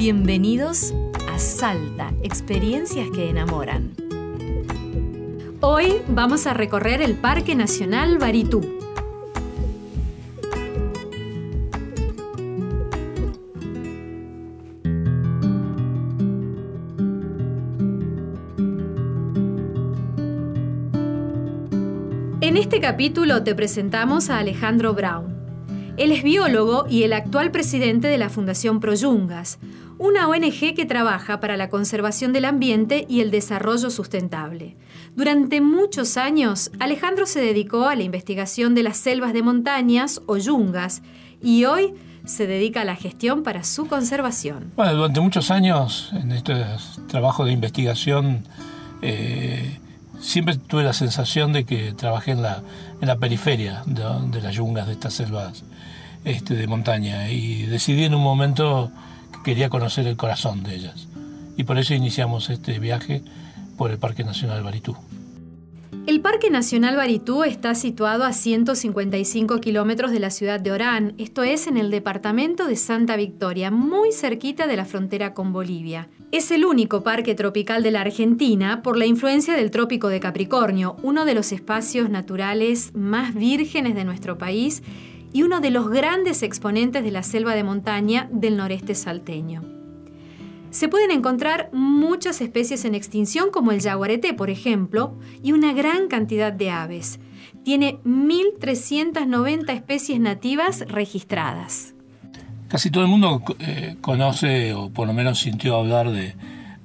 Bienvenidos a Salta, experiencias que enamoran. Hoy vamos a recorrer el Parque Nacional Baritú. En este capítulo te presentamos a Alejandro Brown. Él es biólogo y el actual presidente de la Fundación Proyungas, una ONG que trabaja para la conservación del ambiente y el desarrollo sustentable. Durante muchos años, Alejandro se dedicó a la investigación de las selvas de montañas o yungas y hoy se dedica a la gestión para su conservación. Bueno, durante muchos años en este trabajo de investigación eh, siempre tuve la sensación de que trabajé en la, en la periferia de, las yungas de estas selvas este, de montaña y decidí en un momento quería conocer el corazón de ellas. Y por eso iniciamos este viaje por el Parque Nacional Baritú. El Parque Nacional Baritú está situado a 155 kilómetros de la ciudad de Orán, esto es en el departamento de Santa Victoria, muy cerquita de la frontera con Bolivia. Es el único parque tropical de la Argentina por la influencia del Trópico de Capricornio, uno de los espacios naturales más vírgenes de nuestro país y uno de los grandes exponentes de la selva de montaña del noreste salteño. Se pueden encontrar muchas especies en extinción como el jaguarete, por ejemplo, y una gran cantidad de aves. Tiene 1.390 especies nativas registradas. Casi todo el mundo eh, conoce o por lo menos sintió hablar de,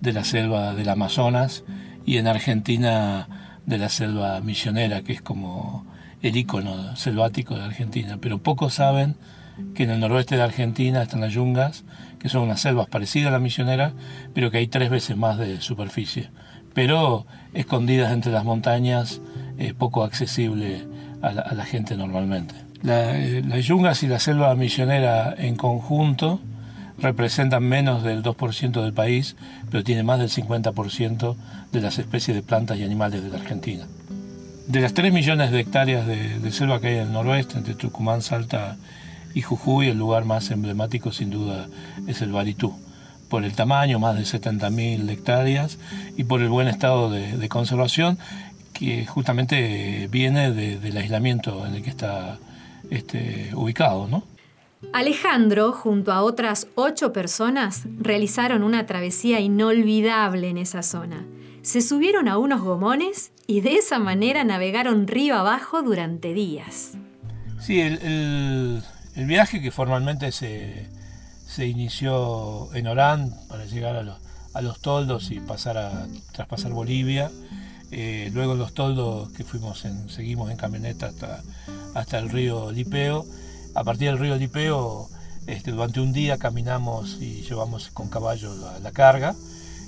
la selva del Amazonas y en Argentina de la selva misionera, que es como el ícono selvático de Argentina. Pero pocos saben que en el noroeste de Argentina están las yungas, que son unas selvas parecidas a la misionera, pero que hay tres veces más de superficie, pero escondidas entre las montañas, eh, poco accesible a la gente normalmente. las yungas y la selva misionera en conjunto representan menos del 2% del país, pero tiene más del 50% de las especies de plantas y animales de la Argentina. De las 3 millones de hectáreas de, selva que hay en el noroeste, entre Tucumán, Salta y Jujuy, el lugar más emblemático sin duda es el Baritú. Por el tamaño, más de 70.000 hectáreas, y por el buen estado de, conservación que justamente viene del aislamiento en el que está este, ubicado, ¿no? Alejandro, junto a otras ocho personas, realizaron una travesía inolvidable en esa zona. Se subieron a unos gomones y de esa manera navegaron río abajo durante días. Sí, el, viaje que formalmente se, inició en Orán para llegar a, los toldos y pasar a traspasar Bolivia. Eh, luego los toldos que fuimos en, seguimos en camioneta hasta el río Lipeo. A partir del río Lipeo, este, durante un día caminamos y llevamos con caballo la, carga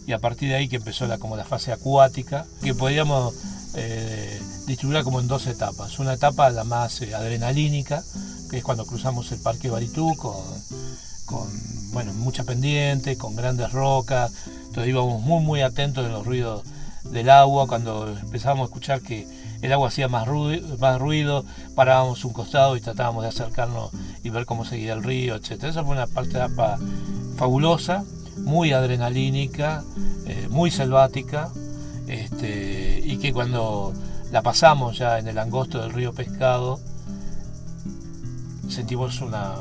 y a partir de ahí que empezó la, como la fase acuática, que podíamos eh, distribuirla como en dos etapas. Una etapa la más eh, adrenalínica, que es cuando cruzamos el Parque Baritú con, con bueno, mucha pendiente, con grandes rocas, entonces íbamos muy muy atentos de los ruidos del agua, cuando empezábamos a escuchar que el agua hacía más ruido, más ruido, parábamos un costado y tratábamos de acercarnos y ver cómo seguía el río, etc. Esa fue una parte de fabulosa, muy adrenalínica, eh, muy selvática, este, y que cuando la pasamos ya en el angosto del río Pescado, sentimos una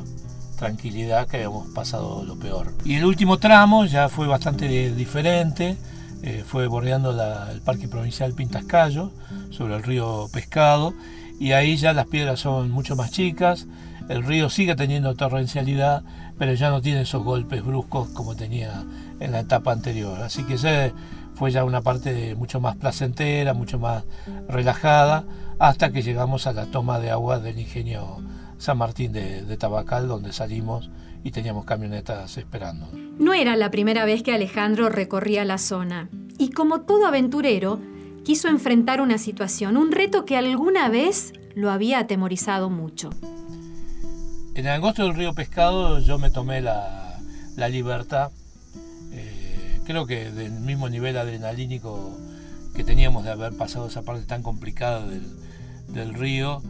tranquilidad que habíamos pasado lo peor. Y el último tramo ya fue bastante diferente, eh, fue bordeando el Parque Provincial Pintascayo, sobre el río Pescado, y ahí ya las piedras son mucho más chicas, el río sigue teniendo torrencialidad, pero ya no tiene esos golpes bruscos como tenía en la etapa anterior. Así que ese fue ya una parte mucho más placentera, mucho más relajada, hasta que llegamos a la toma de agua del ingenio San Martín de, de Tabacal, donde salimos y teníamos camionetas esperando. No era la primera vez que Alejandro recorría la zona y como todo aventurero, quiso enfrentar una situación, un reto que alguna vez lo había atemorizado mucho. En el agosto del río Pescado yo me tomé la, libertad, eh, creo que del mismo nivel adrenalínico que teníamos de haber pasado esa parte tan complicada del, del río,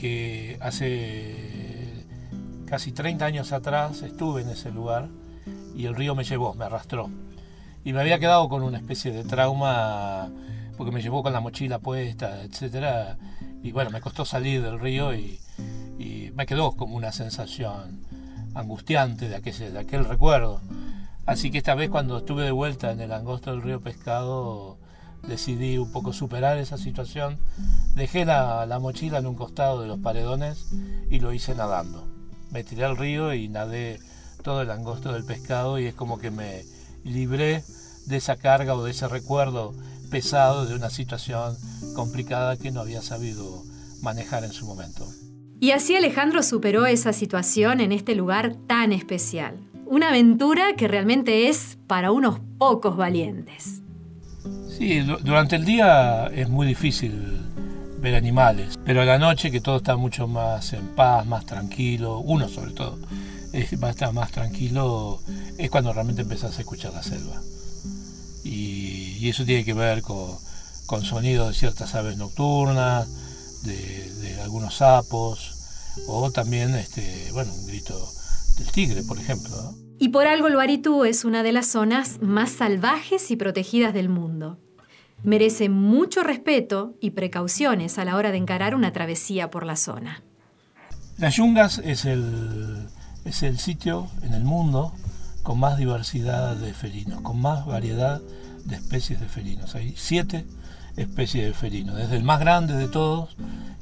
que hace casi 30 años atrás estuve en ese lugar y el río me llevó, me arrastró. Y me había quedado con una especie de trauma porque me llevó con la mochila puesta, etcétera. Y bueno, me costó salir del río y, me quedó como una sensación angustiante de aquel, recuerdo. Así que esta vez cuando estuve de vuelta en el angosto del río Pescado, decidí un poco superar esa situación. Dejé la, la, mochila en un costado de los paredones y lo hice nadando. Me tiré al río y nadé todo el angosto del pescado y es como que me libré de esa carga o de ese recuerdo pesado de una situación complicada que no había sabido manejar en su momento. Y así Alejandro superó esa situación en este lugar tan especial. Una aventura que realmente es para unos pocos valientes. Sí, durante el día es muy difícil ver animales, pero a la noche que todo está mucho más en paz, más tranquilo, uno sobre todo, estar más tranquilo, es cuando realmente empezás a escuchar la selva. Y, eso tiene que ver con, con, sonidos de ciertas aves nocturnas, de, algunos sapos, o también, este, bueno, un grito del tigre, por ejemplo. Y por algo el Baritú es una de las zonas más salvajes y protegidas del mundo merece mucho respeto y precauciones a la hora de encarar una travesía por la zona. Las Yungas es el, es el sitio en el mundo con más diversidad de felinos, con más variedad de especies de felinos. Hay siete especies de felinos, desde el más grande de todos,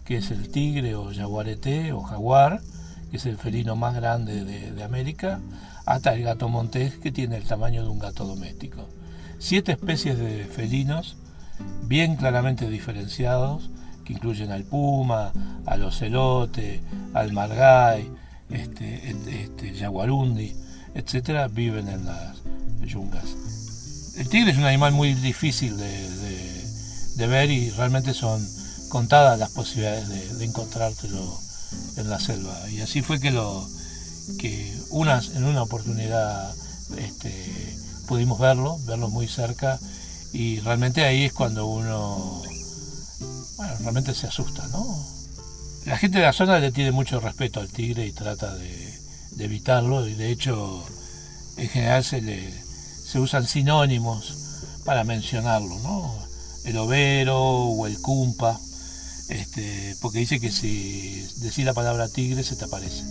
que es el tigre o jaguarete o jaguar, que es el felino más grande de, América, hasta el gato montés, que tiene el tamaño de un gato doméstico. Siete especies de felinos bien claramente diferenciados, que incluyen al puma, al ocelote, al margay, este, este, etcétera, viven en las yungas. El tigre es un animal muy difícil de, ver y realmente son contadas las posibilidades de, encontrártelo en la selva. Y así fue que lo que unas, en una oportunidad este, pudimos verlo, verlo muy cerca y realmente ahí es cuando uno, bueno, realmente se asusta, ¿no? La gente de la zona le tiene mucho respeto al tigre y trata de, evitarlo y de hecho en general se, le, se usan sinónimos para mencionarlo, ¿no? El overo o el cumpa, este, porque dice que si decís la palabra tigre se te aparece.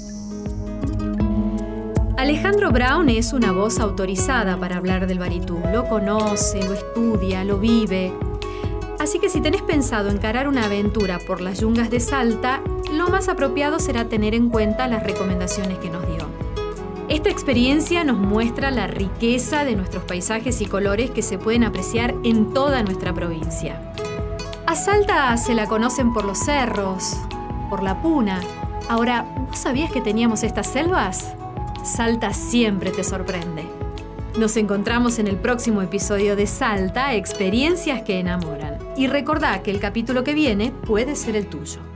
Alejandro Brown es una voz autorizada para hablar del baritú. Lo conoce, lo estudia, lo vive. Así que si tenés pensado encarar una aventura por las yungas de Salta, lo más apropiado será tener en cuenta las recomendaciones que nos dio. Esta experiencia nos muestra la riqueza de nuestros paisajes y colores que se pueden apreciar en toda nuestra provincia. A Salta se la conocen por los cerros, por la puna. Ahora, ¿vos sabías que teníamos estas selvas? Salta siempre te sorprende. Nos encontramos en el próximo episodio de Salta, experiencias que enamoran. Y recordá que el capítulo que viene puede ser el tuyo.